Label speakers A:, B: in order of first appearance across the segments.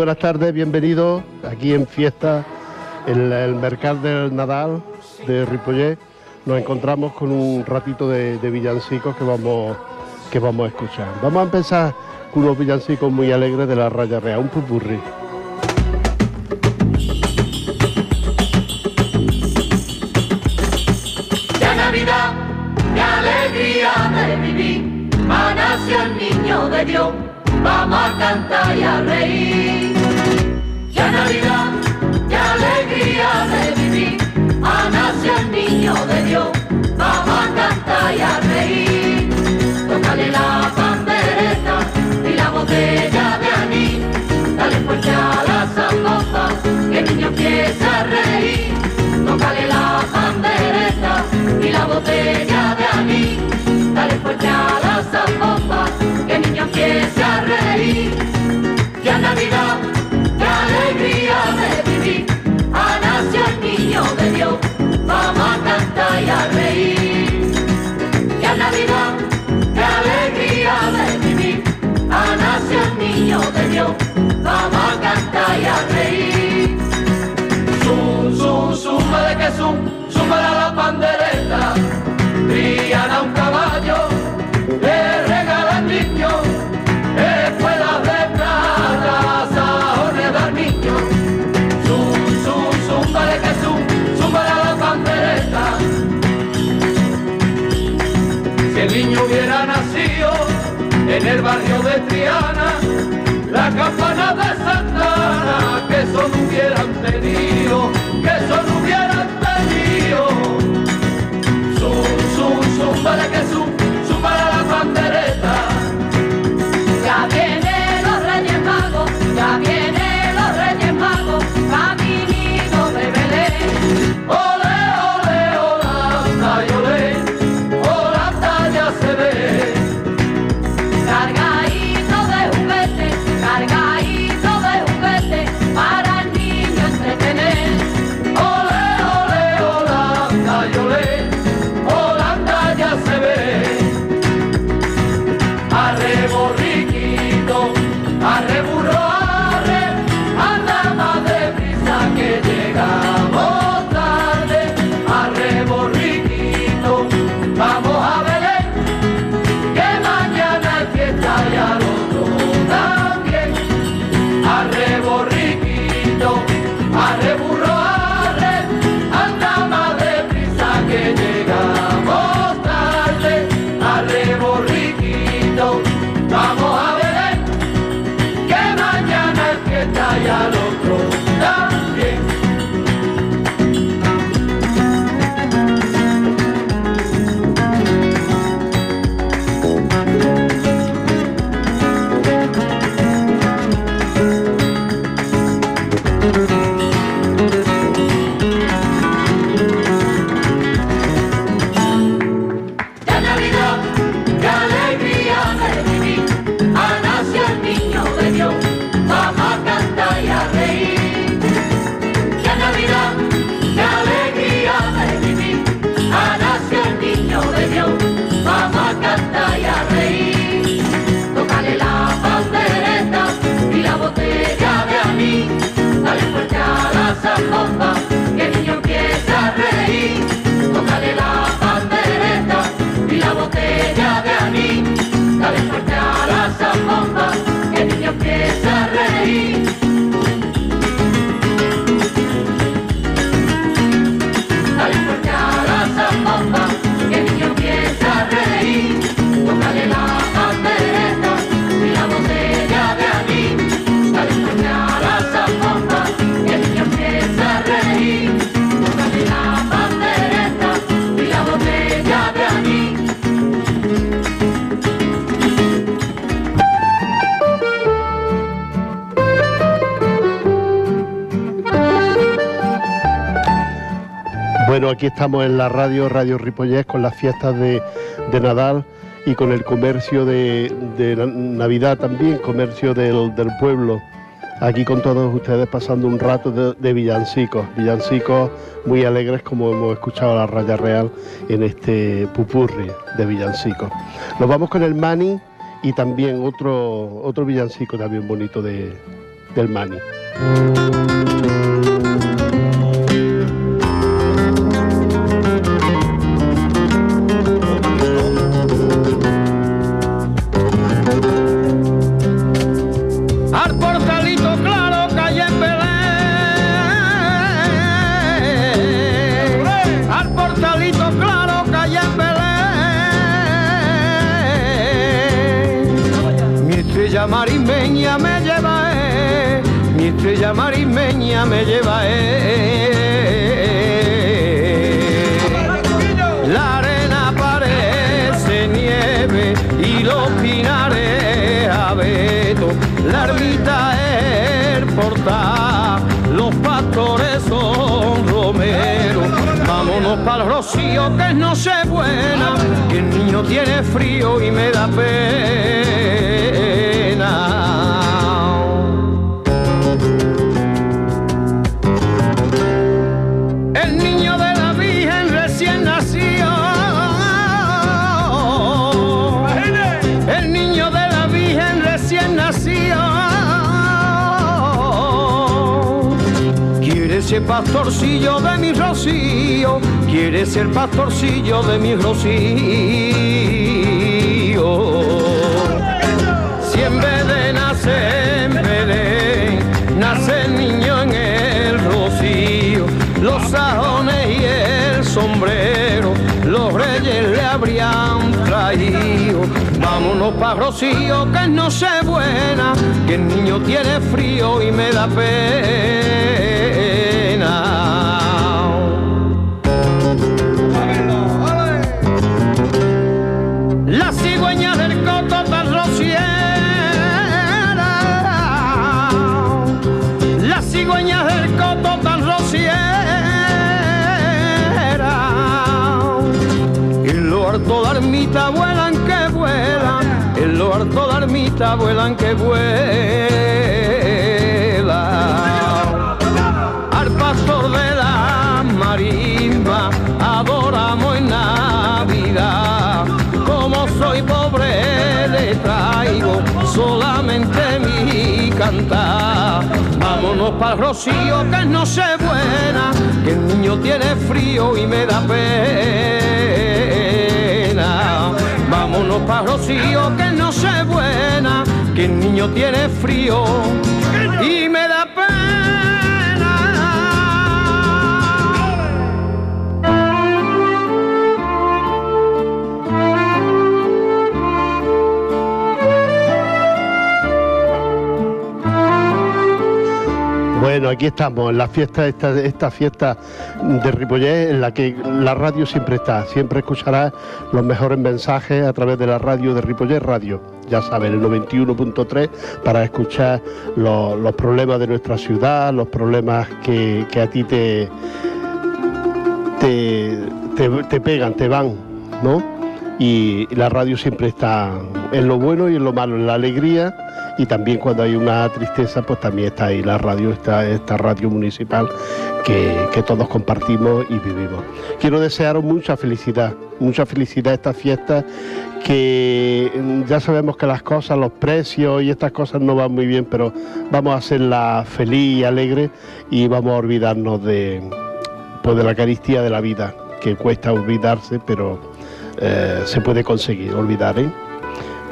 A: buenas tardes, bienvenidos aquí en fiesta, en el mercado del Nadal de Ripollet. Nos encontramos con un ratito de, villancicos que vamos, que vamos a escuchar. Vamos a empezar con unos villancicos muy alegres de la Raya Real, un pupurri.
B: Ya Navidad, alegría de vivir, ha nacido el niño de Dios vamos a cantar y a reír. Navidad, qué alegría de vivir. Ha nacido el niño de Dios, vamos a cantar y a reír. Tócale la pandereta y la botella de anís. Dale fuerte a la zambopa, que el niño empieza a reír. Tócale la pandereta y la botella de anís. Dale fuerte a la zambopa. en el barrio de Triana, la campana de Santana, que son hubieran tenido, que son hubieran tenido. Son, son, son para que su
A: Bueno, aquí estamos en la radio, Radio Ripollés, con las fiestas de, de Nadal y con el comercio de, de Navidad también, comercio del, del, pueblo. Aquí con todos ustedes pasando un rato de, villancicos, villancicos muy alegres como hemos escuchado a la Raya Real en este pupurri de villancicos. Nos vamos con el Mani y también otro, otro villancico también bonito de, del Mani.
C: Los sajones y el sombrero, los reyes le habrían traído. Vámonos pa' Rocío, que no se buena, que el niño tiene frío y me da pena. Ermita vuelan que vuelan, en lo harto de ermita vuelan que vuelan. adoramos en Navidad. Como soy pobre le traigo solamente mi cantar. Vámonos para rocío que no se buena, que el niño tiene frío y me da pena. El rocío que no se buena, que el niño tiene frío
A: Bueno, aquí estamos, en la fiesta, esta, esta fiesta de Ripollet, en la que la radio siempre está, siempre escuchará los mejores mensajes a través de la radio de Ripollet Radio, ya saben, el 91.3, para escuchar los, problemas de nuestra ciudad, los problemas que, a ti te, te, pegan, te van, ¿no? Y la radio siempre está en lo bueno y en lo malo, en la alegría y también cuando hay una tristeza, pues también está ahí la radio, esta, esta radio municipal que, todos compartimos y vivimos. Quiero desearos mucha felicidad, mucha felicidad esta fiesta, que ya sabemos que las cosas, los precios y estas cosas no van muy bien, pero vamos a hacerla feliz y alegre y vamos a olvidarnos de, pues de la caristía de la vida, que cuesta olvidarse, pero eh, se puede conseguir olvidar, ¿eh?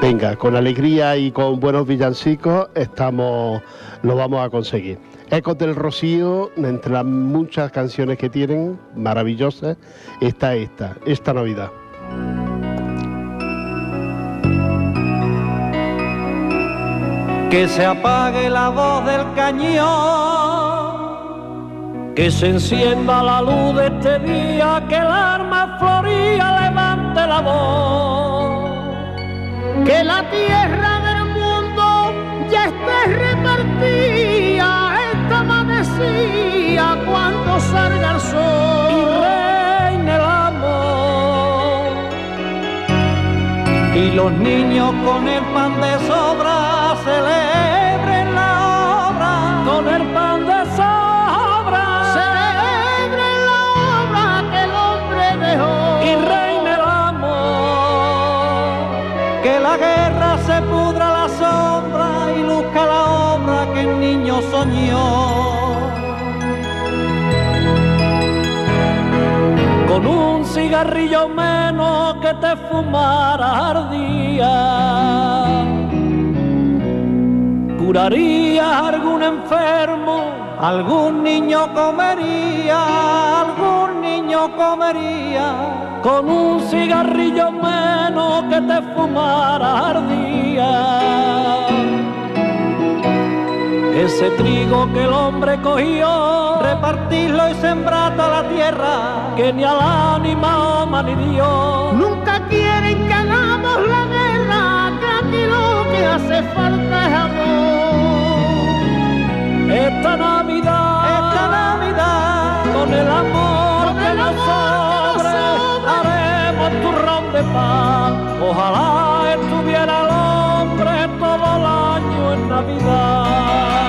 A: Venga, con alegría y con buenos villancicos estamos, lo vamos a conseguir. Ecos del Rocío, entre las muchas canciones que tienen, maravillosas, está esta, esta Navidad.
C: Que se apague la voz del cañón, que se encienda la luz de este día, que el arma floría que la tierra del mundo ya esté repartida, esta amanecía cuando salga el sol y reine el amor.
D: y los niños con el pan de sobra con un cigarrillo menos que te fumara al día. Curaría algún enfermo, algún niño comería, algún niño comería, con un cigarrillo menos que te fumara al día. Ese trigo que el hombre cogió, repartirlo y sembrarlo a la tierra, que ni al ánima ni Dios.
E: Nunca quieren que hagamos la guerra, que aquí lo que hace falta es amor.
D: Esta Navidad, esta Navidad, con el amor
E: Con
D: que
E: el
D: nos
E: amor que
D: sobre,
E: nos sobre.
D: haremos turrón de pan. Ojalá estuviera el hombre todo el año en Navidad.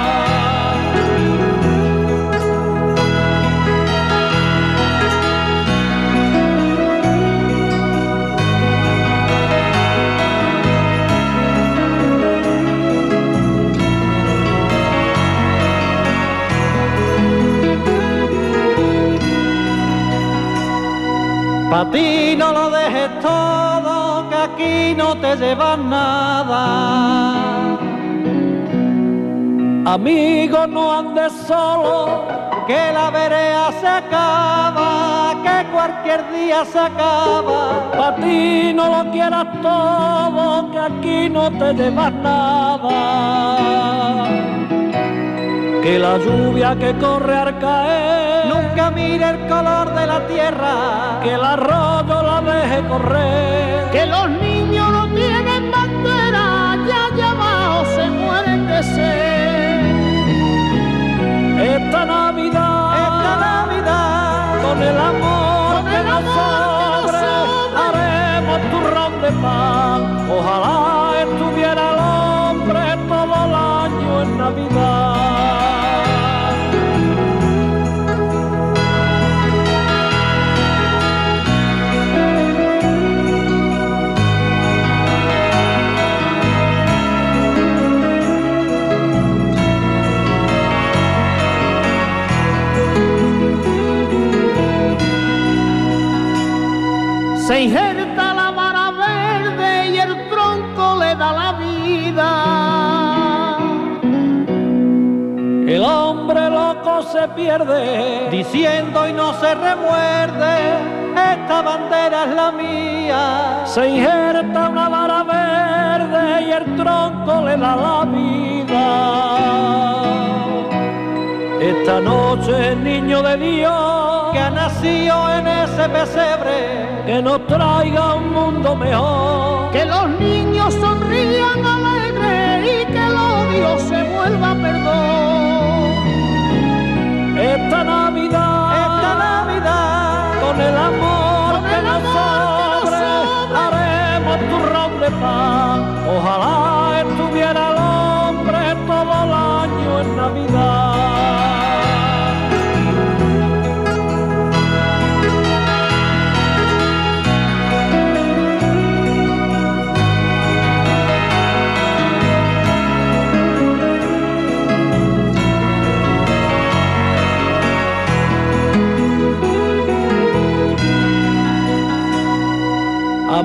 D: Pa' ti no lo dejes todo, que aquí no te llevas nada. Amigo, no andes solo, que la vereda se acaba, que cualquier día se acaba. Pa' ti no lo quieras todo, que aquí no te llevas nada que la lluvia que corre al caer nunca mire el color de la tierra, que el arroyo la deje correr,
E: Que los niños no tienen bandera, ya allá abajo se mueren de sed.
D: esta Navidad, esta Navidad, con el amor
E: Con
D: que
E: el
D: nos
E: amor que nos
D: sobre,
E: sobre.
D: haremos turrón de pan, ojalá estuviera el hombre todo el año en Navidad. Pierde diciendo y no se remuerde. Esta bandera es la mía. Se injerta una vara verde y el tronco le da la vida. Esta noche el niño de Dios que ha nacido en ese pesebre que nos traiga un mundo mejor.
E: Que los niños sonrían alegres y que el odio se vuelva perdón.
D: Esta Navidad, esta Navidad, con el amor
E: Con
D: que
E: el
D: nos
E: amor que nos
D: sobre,
E: sobre.
D: haremos turrón de pan. Ojalá estuviera el hombre todo el año en Navidad.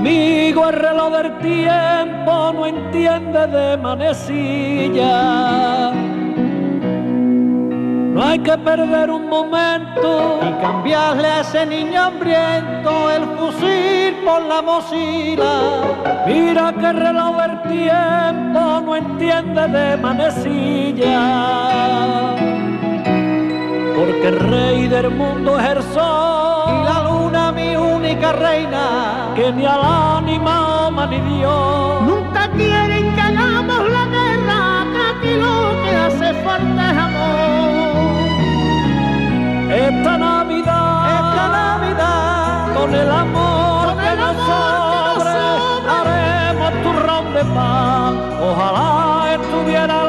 D: Amigo, el reloj del tiempo no entiende de manecilla. No hay que perder un momento y cambiarle a ese niño hambriento el fusil por la mosila. Mira que el reloj del tiempo no entiende de manecilla. Porque el rey del mundo es el sol única reina, que ni al ánima ni Dios.
E: Nunca quieren que hagamos la guerra, que aquí lo que hace falta es amor.
D: Esta Navidad, esta Navidad, con el amor
E: Con
D: que
E: el
D: nos
E: amor que nos
D: sobre, haremos Ojalá estuviera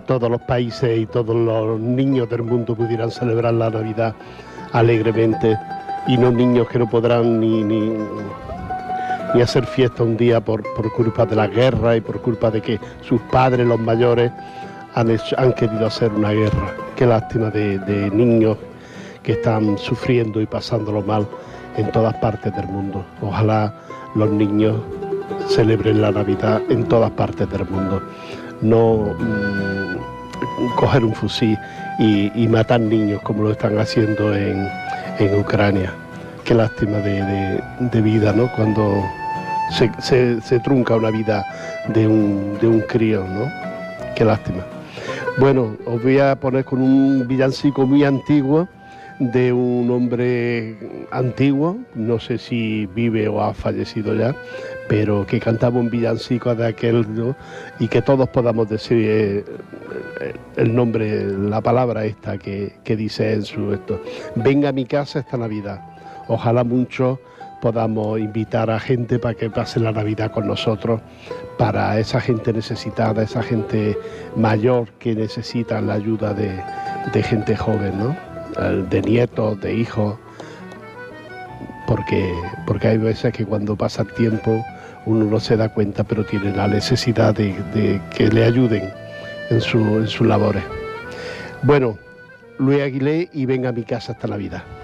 A: Todos los países y todos los niños del mundo pudieran celebrar la Navidad alegremente y no niños que no podrán ni, hacer fiesta un día por, por culpa de la guerra y por culpa de que sus padres, los mayores, han, hecho- han querido hacer una guerra. Qué lástima de, de niños que están sufriendo y pasándolo mal en todas partes del mundo. Ojalá los niños celebren la Navidad en todas partes del mundo. No mm, coger un fusil y, matar niños como lo están haciendo en, en Ucrania. Qué lástima de, de- de vida, ¿no? Cuando se, se- se trunca una vida de un, de un crío, ¿no? Qué lástima. Bueno, os voy a poner con un villancico muy antiguo de un hombre antiguo, no sé si vive o ha fallecido ya, pero que cantaba un villancico de aquel y que todos podamos decir eh, eh, el nombre, la palabra esta que, que dice en su esto. Venga a mi casa esta Navidad. Ojalá mucho podamos invitar a gente para que pase la Navidad con nosotros, para esa gente necesitada, esa gente mayor que necesita la ayuda de, de gente joven, ¿no? De nietos, de hijos, porque, porque hay veces que cuando pasa el tiempo uno no se da cuenta, pero tiene la necesidad de, de que le ayuden en, su, en sus labores. Bueno, Luis Aguilé y venga a mi casa hasta Navidad.
F: Tú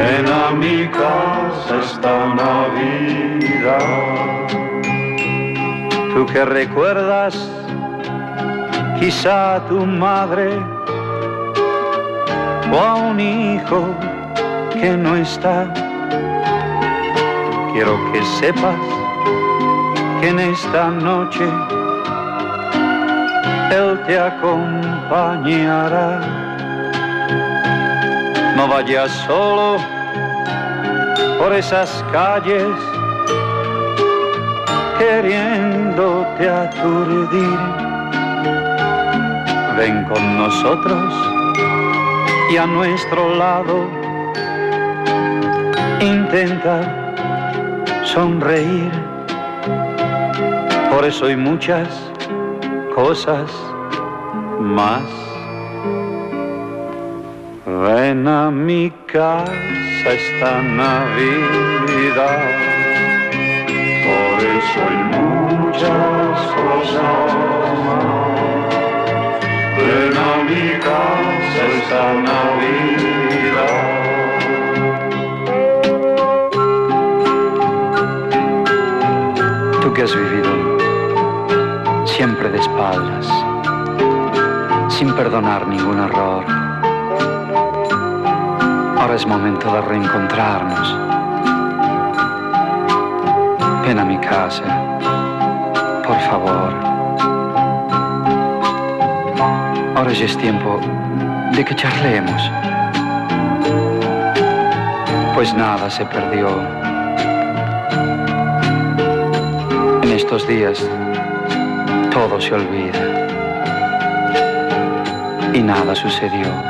F: Ven a mi casa esta. Tú que recuerdas quizá a tu madre o a un hijo que no está. Quiero que sepas que en esta noche él te acompañará. No vayas solo por esas calles queriéndote aturdir. Ven con nosotros y a nuestro lado intenta sonreír. Por eso hay muchas cosas más. Ven a mi casa esta Navidad. Por eso hay muchas cosas. Ven a mi casa esta Navidad. Tú que has vivido siempre de espaldas, sin perdonar ningún error, Ahora es momento de reencontrarnos. Ven a mi casa, por favor. Ahora ya es tiempo de que charlemos. Pues nada se perdió. En estos días todo se olvida y nada sucedió.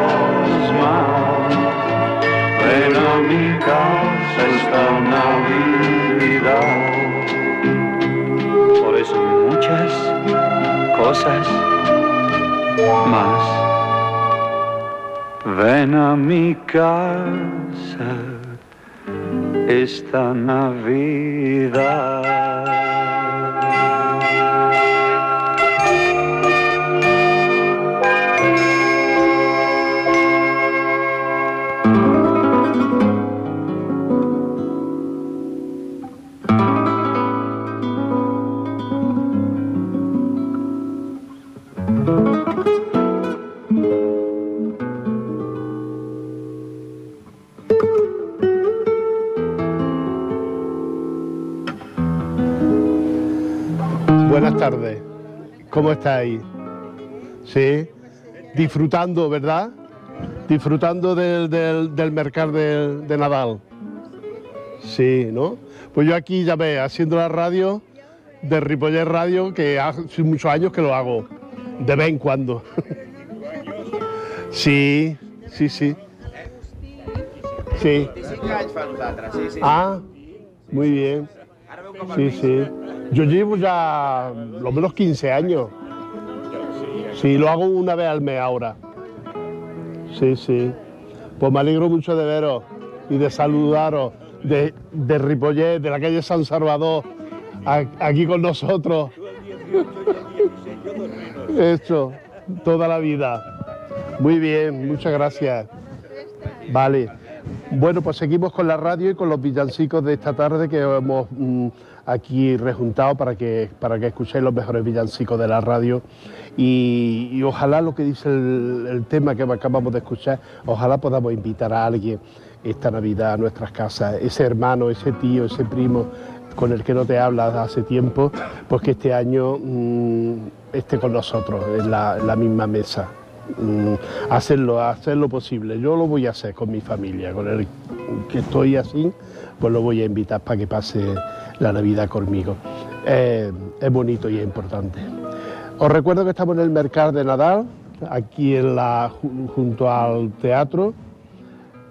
F: muchas cosas más. Ven a mi casa esta Navidad.
A: ¿Cómo estáis? Sí. Disfrutando, ¿verdad? Disfrutando del, del- del mercado de, de Nadal. Sí, ¿no? Pues yo aquí ya ve, haciendo la radio de Ripollet Radio, que hace muchos años que lo hago, de vez en cuando. sí, sí, sí. Sí. Ah, muy bien. Sí, sí. Yo llevo ya lo menos 15 años. Sí, lo hago una vez al mes ahora. Sí, sí. Pues me alegro mucho de veros y de saludaros de, de Ripollet, de la calle San Salvador, aquí con nosotros. Esto, toda la vida. Muy bien, muchas gracias. Vale. Bueno, pues seguimos con la radio y con los villancicos de esta tarde que hemos mm, aquí rejuntado para que, para que escuchéis los mejores villancicos de la radio. Y, ojalá lo que dice el, tema que acabamos de escuchar, ojalá podamos invitar a alguien esta Navidad a nuestras casas, ese hermano, ese tío, ese primo con el que no te hablas hace tiempo, pues que este año mm, esté con nosotros en la, en la misma mesa. Mm, hacerlo, hacer lo posible. Yo lo voy a hacer con mi familia, con el que estoy así, pues lo voy a invitar para que pase la Navidad conmigo. Eh, es bonito y es importante. Os recuerdo que estamos en el Mercado de Nadal, aquí en la, ju- junto al teatro.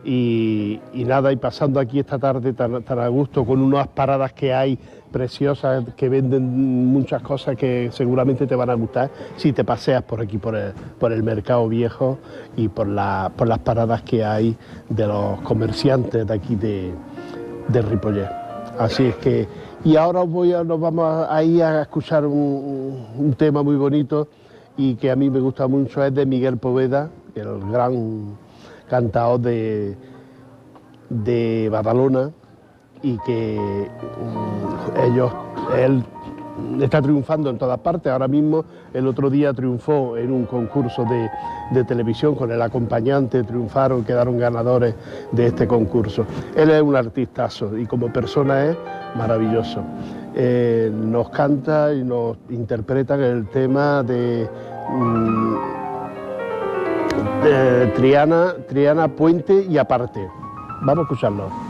A: Y, nada, y pasando aquí esta tarde tan, a gusto con unas paradas que hay preciosas que venden muchas cosas que seguramente te van a gustar si te paseas por aquí, por el, por el mercado viejo y por, la- por las paradas que hay de los comerciantes de aquí de, de. Así es que, y ahora voy a, nos vamos a, a escuchar un, un tema muy bonito y que a mí me gusta mucho, es de Miguel Poveda, el gran cantador de, de Badalona y que mm, ellos, él está triunfando en todas partes. Ahora mismo, el otro día triunfó en un concurso de, de televisión con el acompañante, triunfaron, quedaron ganadores de este concurso. Él es un artistazo y como persona es maravilloso. Eh, nos canta y nos interpreta el tema de, mm, de Triana, Triana Puente y aparte. Vamos a escucharlo.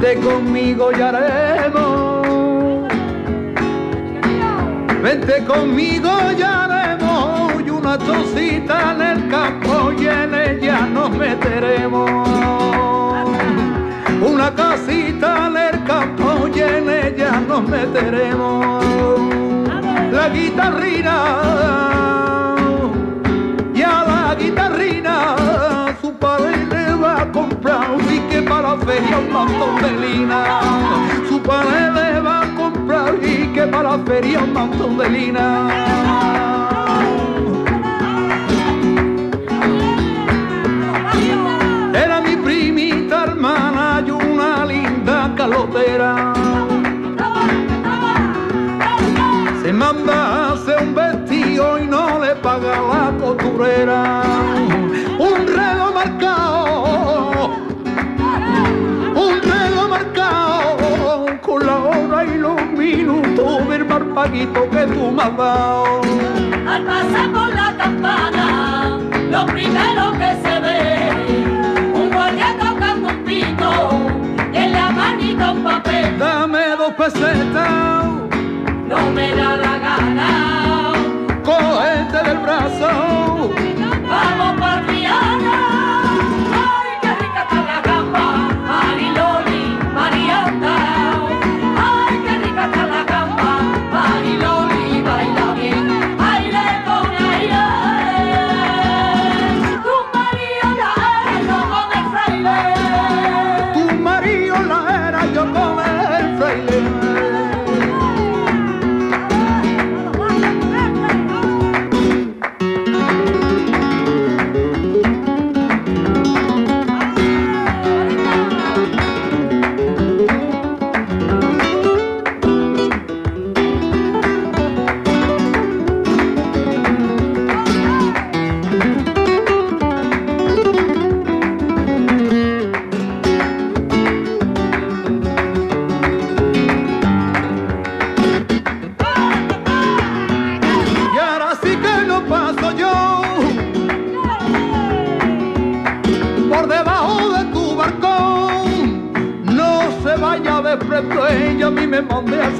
G: Vente conmigo y haremos. Vente conmigo y haremos y una chocita en el campo y en nos meteremos. Una casita en el campo y en ella nos meteremos. La guitarrina y a la guitarrina su padre comprar un ticket para la feria un montón de lina. Su padre le va a comprar un ticket para la feria un montón de lina. Era mi primita hermana y una linda calotera. Se manda a hacer un vestido y no le paga la costurera. Minutos del marpaguito que tú me has dado.
B: Al pasar por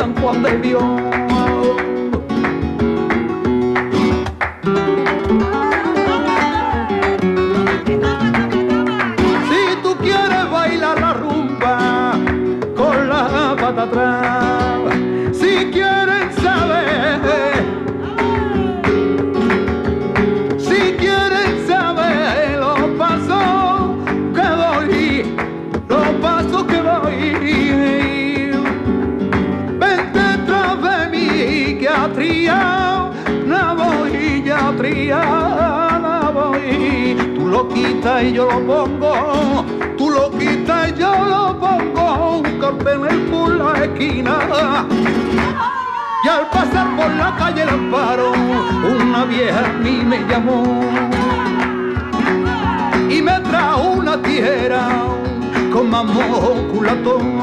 G: pasan por de la voy. Tú lo quitas y yo lo pongo, tú lo quitas y yo lo pongo, un cartel por la esquina. Y al pasar por la calle el amparo, una vieja a mí me llamó. Y me trajo una tijera con mamón culatón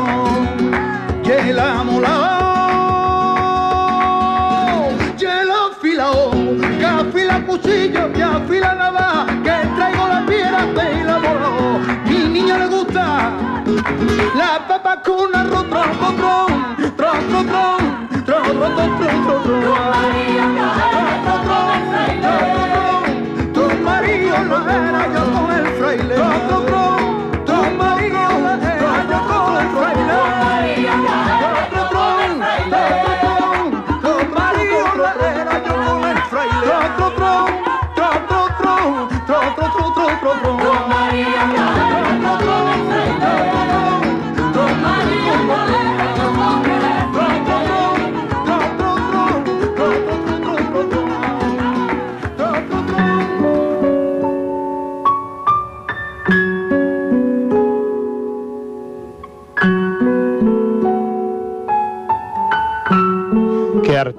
G: y el amolao y el afilao. que afila cuchillo, me afila navaja, que traigo la piedra de la moro. Mi niño le gusta la papa con arroz, tronco, tron, tronco, tron, tronco, tron, tronco, tron. Tu marido no era yo con el fraile.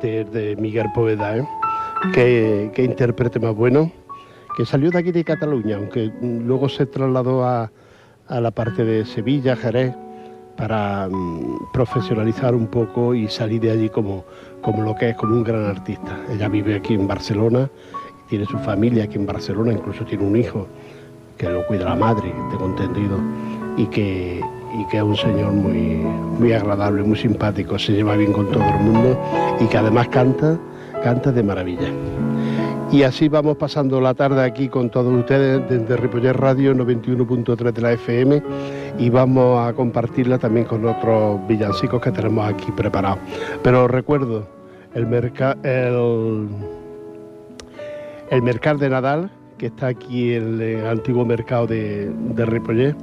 A: De Miguel Poveda, ¿eh? Qué, qué intérprete más bueno, que salió de aquí de Cataluña, aunque luego se trasladó a, a la parte de Sevilla, Jerez, para mm, profesionalizar un poco y salir de allí como, como lo que es, como un gran artista. Ella vive aquí en Barcelona, tiene su familia aquí en Barcelona, incluso tiene un hijo que lo cuida la madre, tengo entendido, y que, y que es un señor muy, muy agradable, muy simpático, se lleva bien con todo el mundo y que además canta, canta de maravilla. Y así vamos pasando la tarde aquí con todos ustedes desde Ripollet Radio 91.3 de la FM y vamos a compartirla también con otros villancicos que tenemos aquí preparados. Pero recuerdo el mercado el, el mercado de Nadal que está aquí en el antiguo mercado de, de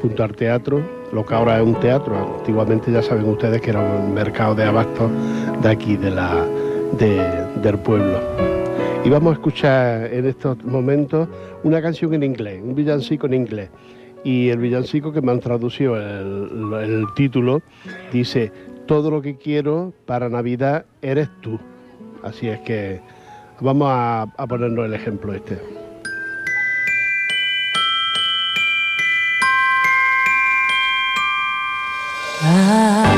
A: junto al teatro, lo que ahora es un teatro. Antiguamente ya saben ustedes que era un mercado de abastos de aquí, de la, de- del pueblo. Y vamos a escuchar en estos momentos una canción en inglés, un villancico en inglés. Y el villancico que me han traducido el, el título dice, todo lo que quiero para Navidad eres tú. Así es que vamos a, a ponernos el ejemplo este.
H: I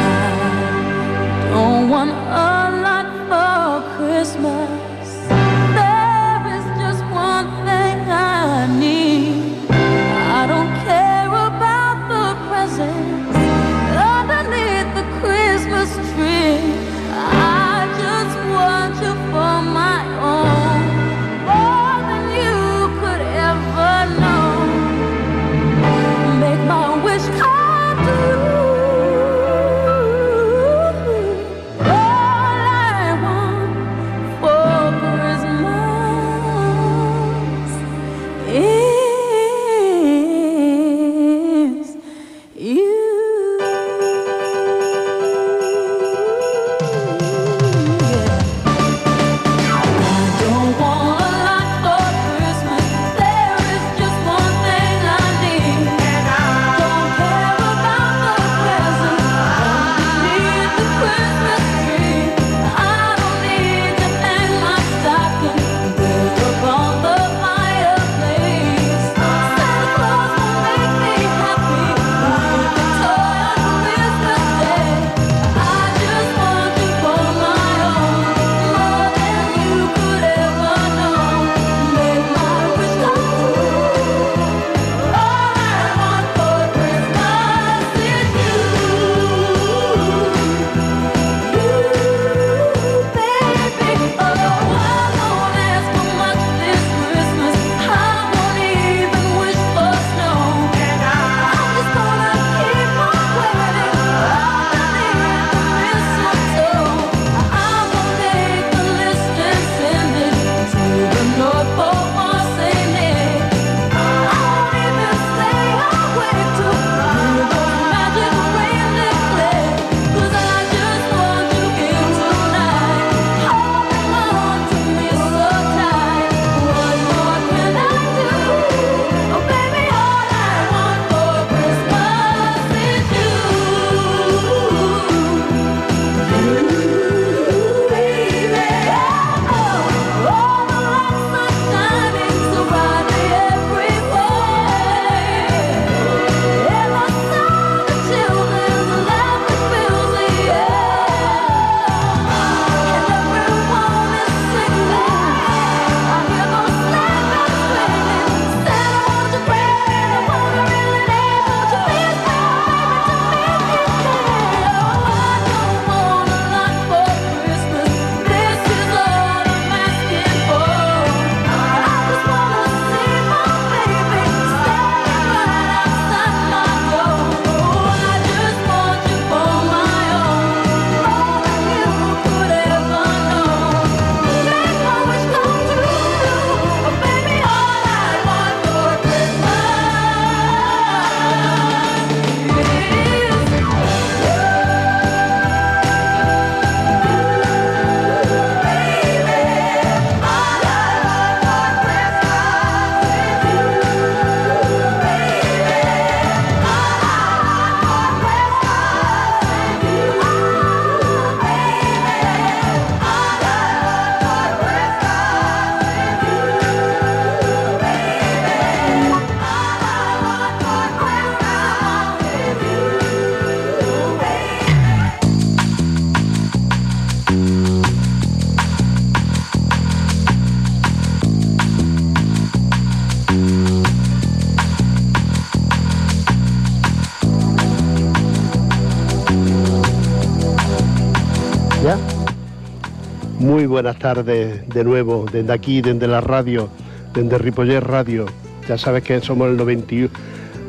A: Muy buenas tardes de nuevo, desde aquí, desde la radio, desde Ripollet Radio. Ya sabes que somos el 91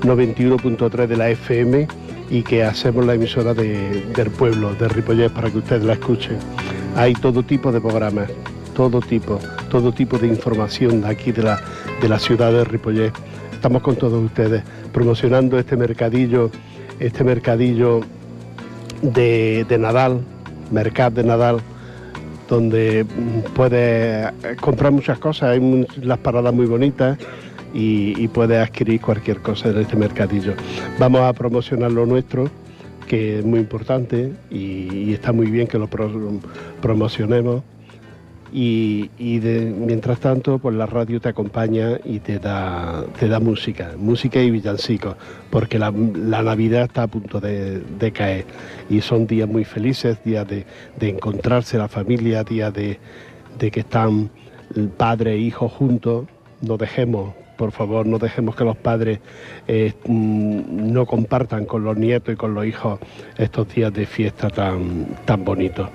A: 91.3 de la FM y que hacemos la emisora de- del pueblo, de Ripollet, para que ustedes la escuchen. Hay todo tipo de programas, todo tipo, todo tipo de información de aquí de la, de la ciudad de Ripollet. Estamos con todos ustedes promocionando este mercadillo, este mercadillo de, de Nadal, Mercat de Nadal, donde puedes comprar muchas cosas, hay las paradas muy bonitas y, y puedes adquirir cualquier cosa en este mercadillo. Vamos a promocionar lo nuestro, que es muy importante y, está muy bien que lo pro- promocionemos. Y, mientras tanto, pues la radio te acompaña y te da, te da música, música y villancicos, porque la, Navidad está a punto de, caer y son días muy felices, días de, encontrarse la familia, días de, que están padre e hijo juntos. No dejemos, por favor, no dejemos que los padres eh, mm, no compartan con los nietos y con los hijos estos días de fiesta tan, tan bonitos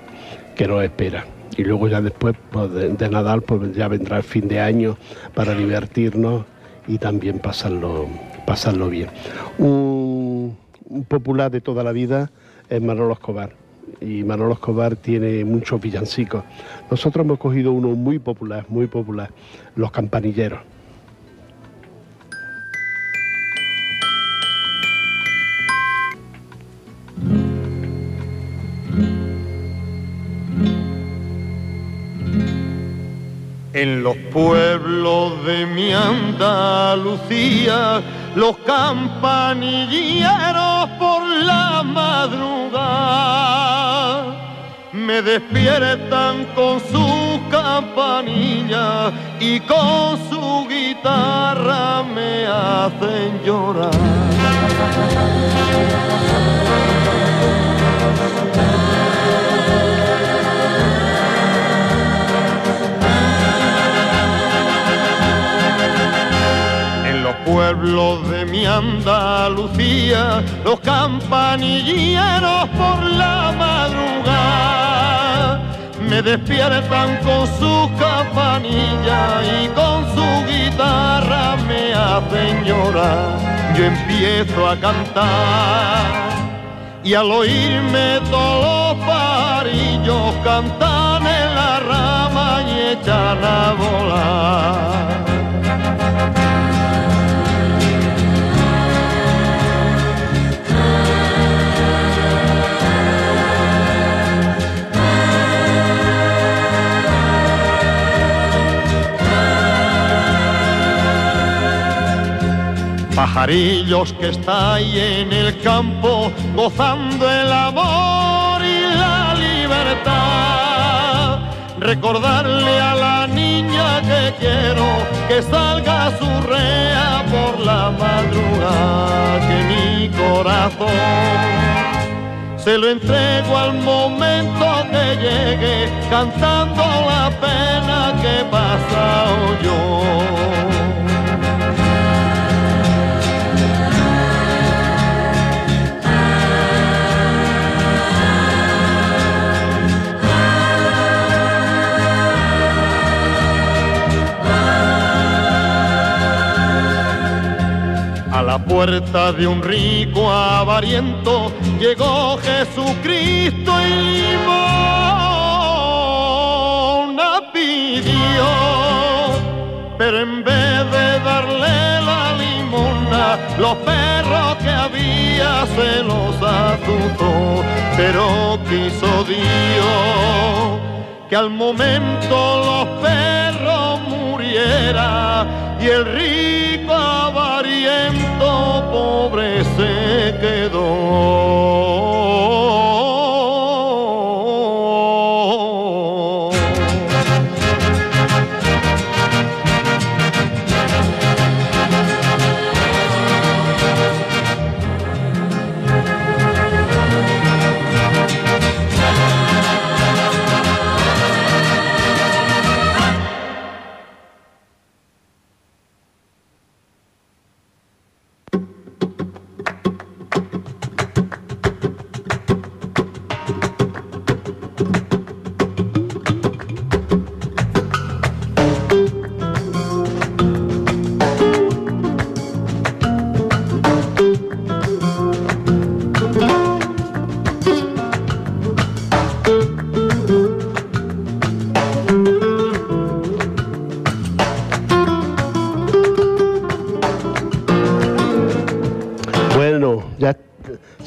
A: que nos esperan. Y luego ya después pues, de, Nadal pues ya vendrá el fin de año para divertirnos y también pasarlo, pasarlo bien. Un, un popular de toda la vida es Manolo Escobar. Y Manolo Escobar tiene muchos villancicos. Nosotros hemos cogido uno muy popular, muy popular, Los Campanilleros.
I: En los pueblos de mi Andalucía, los campanilleros por la madrugada me despiertan con su campanilla y con su guitarra me hacen llorar. Mi Andalucía, los campanilleros por la madrugada me despiertan con su campanilla y con su guitarra me hacen llorar. Yo empiezo a cantar y al oírme todos los parillos cantan en la rama y echan a volar. Pajarillos que estáis en el campo gozando el amor y la libertad. Recordarle a la niña que quiero que salga su rea por la madrugada, que mi corazón se lo entrego al momento que llegue, cantando la pena que he pasado yo. La puerta de un rico avariento llegó Jesucristo y limona pidió. Pero en vez de darle la limona, los perros que había se los azuzó. Pero quiso Dios que al momento los perros murieran y el rico avariento pobre se quedó.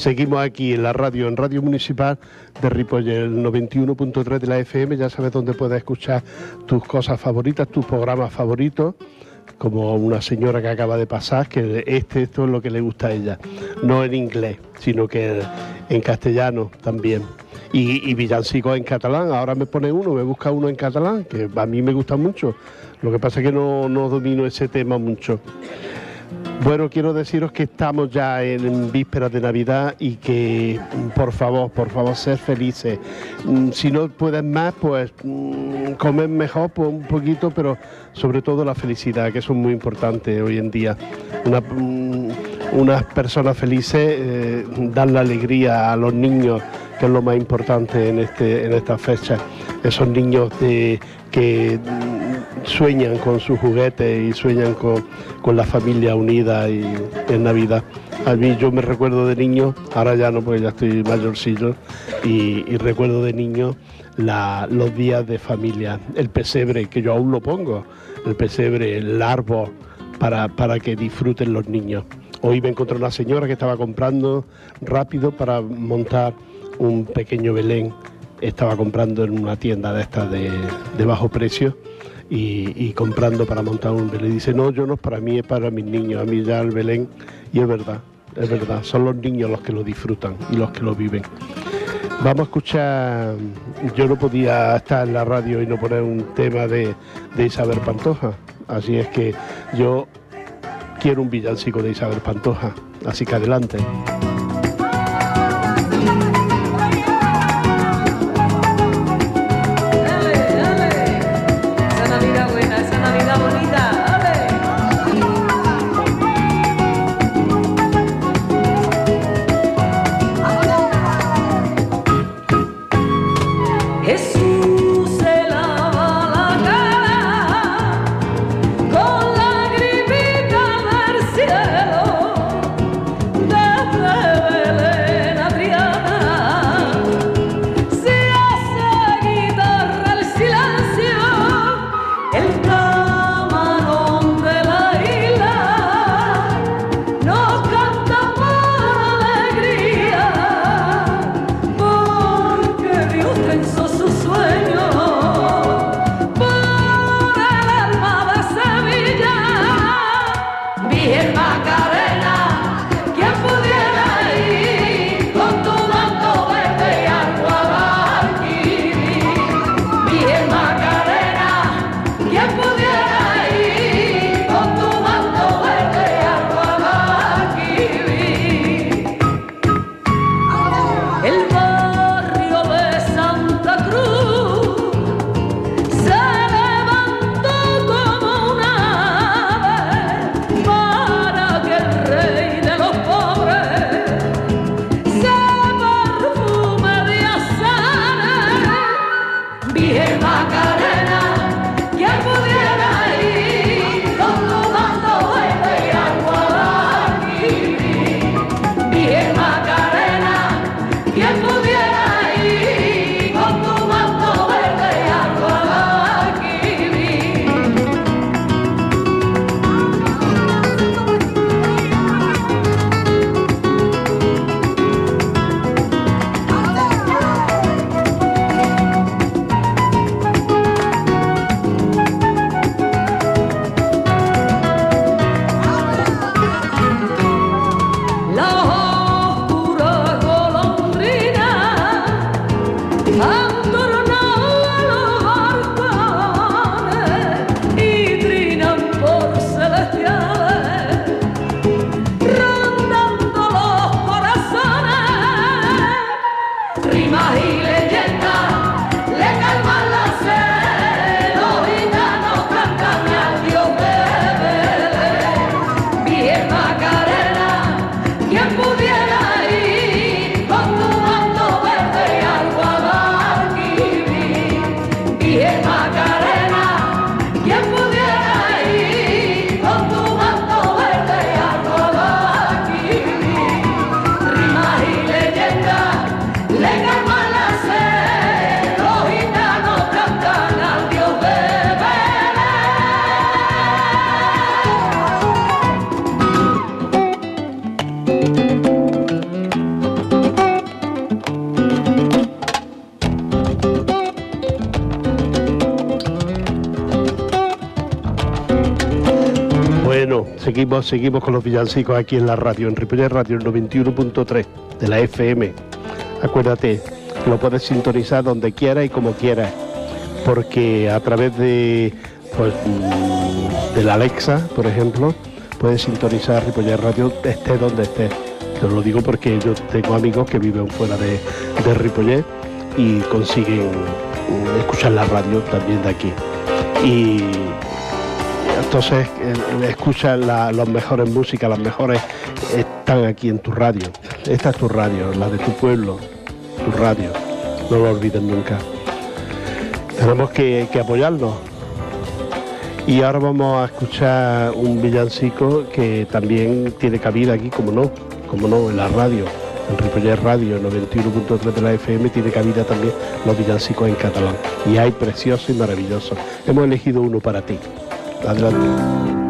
A: Seguimos aquí en la radio, en Radio Municipal de Ripollet, el 91.3 de la FM. Ya sabes dónde puedes escuchar tus cosas favoritas, tus programas favoritos como una señora que acaba de pasar, que este, esto es lo que le gusta a ella, no en inglés, sino que en castellano también. Y, y villancicos en catalán, ahora me pone uno, me busca uno en catalán, que a mí me gusta mucho, lo que pasa es que no, no domino ese tema mucho. Bueno, quiero deciros que estamos ya en vísperas de Navidad y que, por favor, por favor, ser felices. Mm, Si no puedes más, pues mm, comer mejor, pues un poquito, pero sobre todo la felicidad, que eso es muy importante hoy en día. Una- mm, unas personas felices eh, dan la alegría a los niños, que es lo más importante en, este, en estas fechas. Esos niños que sueñan con sus juguetes y sueñan con, con la familia unida y en Navidad. A mí yo me recuerdo de niño, ahora ya no porque ya estoy mayorcillo, y, recuerdo de niño los días de familia, el pesebre, que yo aún lo pongo, el pesebre, el árbol, para, para que disfruten los niños. Hoy me encontré una señora que estaba comprando rápido para montar un pequeño Belén. Estaba comprando en una tienda de estas de bajo precio y, comprando para montar un Belén. Dice, no, yo no para mí, es para mis niños, a mí ya el Belén. Y es verdad, es verdad, son los niños los que lo disfrutan y los que lo viven. Vamos a escuchar, yo no podía estar en la radio y no poner un tema de Isabel Pantoja, así es que yo quiero un villancico de Isabel Pantoja, así que adelante.
H: Han
J: seguimos, con los villancicos aquí en la radio, en Ripollet Radio, el 91.3 de la FM. Acuérdate, lo puedes sintonizar donde quieras y como quieras, porque a través de, pues, mm, la Alexa, por ejemplo, puedes sintonizar Ripollet Radio esté donde esté. Te lo digo porque yo tengo amigos que viven fuera de, de Ripollet y consiguen mm, escuchar la radio también de aquí. Y entonces eh, escucha la, las mejores músicas, las mejores están aquí en tu radio. Esta es tu radio, la de tu pueblo, tu radio. No lo olvides nunca. Tenemos que, que apoyarnos. Y ahora vamos a escuchar un villancico que también tiene cabida aquí, como no, como no, en la radio. En Ripollet Radio 91.3 de la FM tiene cabida también los villancicos en catalán. Y hay preciosos y maravillosos. Hemos elegido uno para ti. Adelante.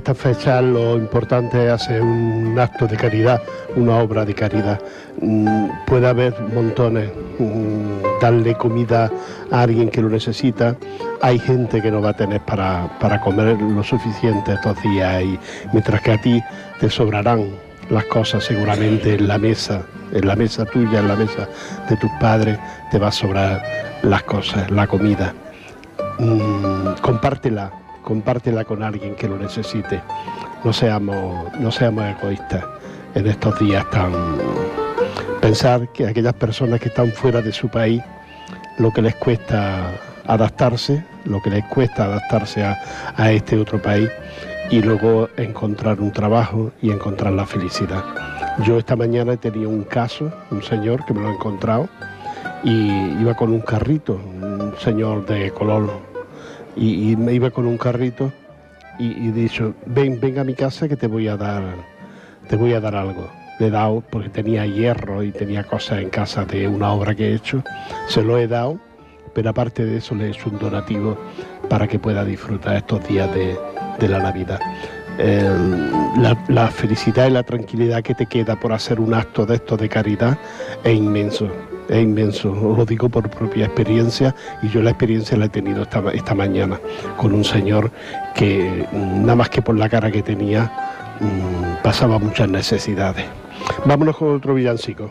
J: En esta fecha lo importante es hacer un acto de caridad, una obra de caridad. Mm, Puede haber montones, mm, darle comida a alguien que lo necesita. Hay gente que no va a tener para, para comer lo suficiente estos días y mientras que a ti te sobrarán
A: las cosas seguramente en la mesa, en la mesa tuya, en la mesa de tus padres, te va a sobrar las cosas, la comida. Mm, compártela, compártela con alguien que lo necesite. No seamos, no seamos egoístas en estos días tan... Pensar que aquellas personas que están fuera de su país, lo que les cuesta adaptarse, lo que les cuesta adaptarse a, a este otro país y luego encontrar un trabajo y encontrar la felicidad. Yo esta mañana tenido un caso, un señor que me lo he encontrado y iba con un carrito, un señor de color, y, me iba con un carrito y, y dicho, ven, ven a mi casa que te voy a dar, te voy a dar algo. Le he dado porque tenía hierro y tenía cosas en casa de una obra que he hecho, se lo he dado, pero aparte de eso le he hecho un donativo para que pueda disfrutar estos días de, de la Navidad. La felicidad y la tranquilidad que te queda por hacer un acto de esto de caridad es inmenso, es inmenso. Os lo digo por propia experiencia y yo la experiencia la he tenido esta, esta mañana con un señor que mm, nada más que por la cara que tenía mm, pasaba muchas necesidades. Vámonos con otro villancico.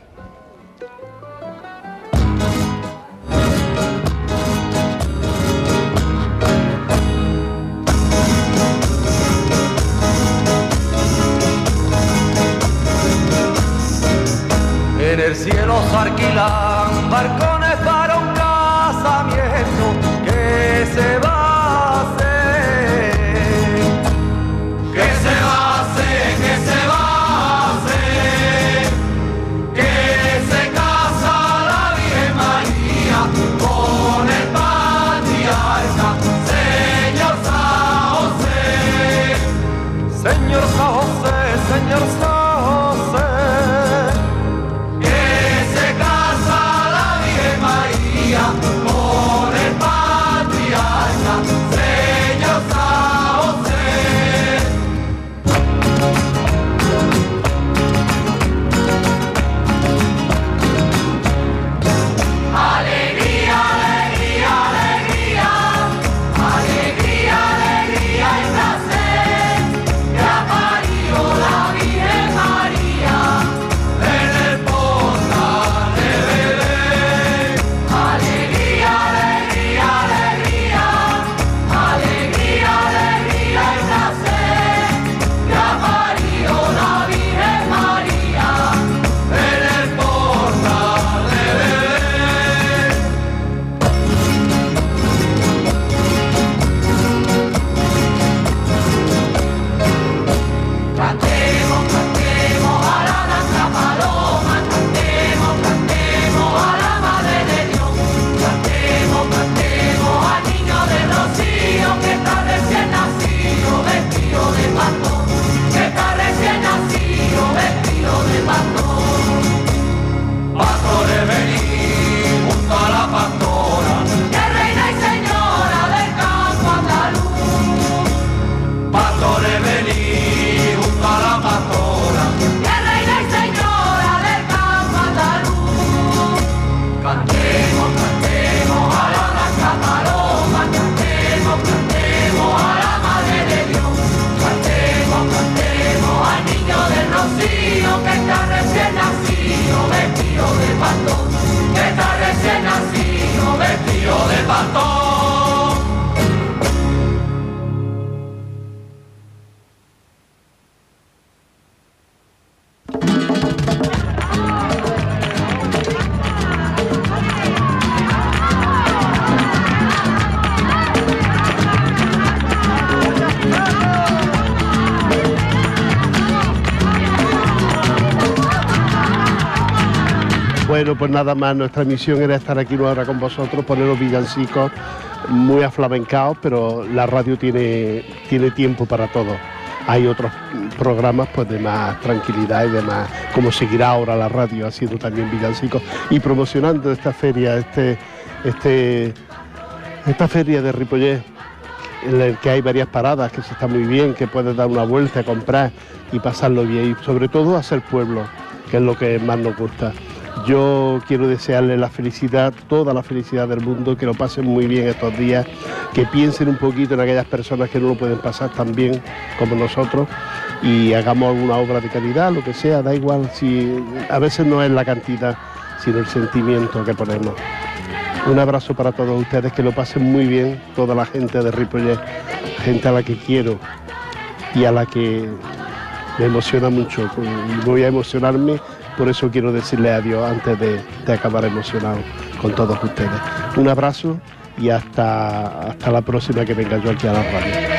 A: Pues nada más, nuestra misión era estar aquí una con vosotros, poner los villancicos muy aflamencados, pero la radio tiene, tiene tiempo para todo. Hay otros programas pues de más tranquilidad y de más, como seguirá ahora la radio haciendo también villancicos y promocionando esta feria, este, este, esta feria de Ripollet, en el que hay varias paradas, que se está muy bien, que puedes dar una vuelta, comprar y pasarlo bien, y sobre todo hacer pueblo, que es lo que más nos gusta. Yo quiero desearle la felicidad, toda la felicidad del mundo, que lo pasen muy bien estos días, que piensen un poquito en aquellas personas que no lo pueden pasar tan bien como nosotros y hagamos alguna obra de calidad, lo que sea, da igual si a veces no es la cantidad, sino el sentimiento que ponemos. Un abrazo para todos ustedes, que lo pasen muy bien, toda la gente de Ripollet, gente a la que quiero y a la que me emociona mucho. Voy a emocionarme, por eso quiero decirle adiós antes de, acabar emocionado con todos ustedes. Un abrazo y hasta, hasta la próxima que venga yo aquí a la radio.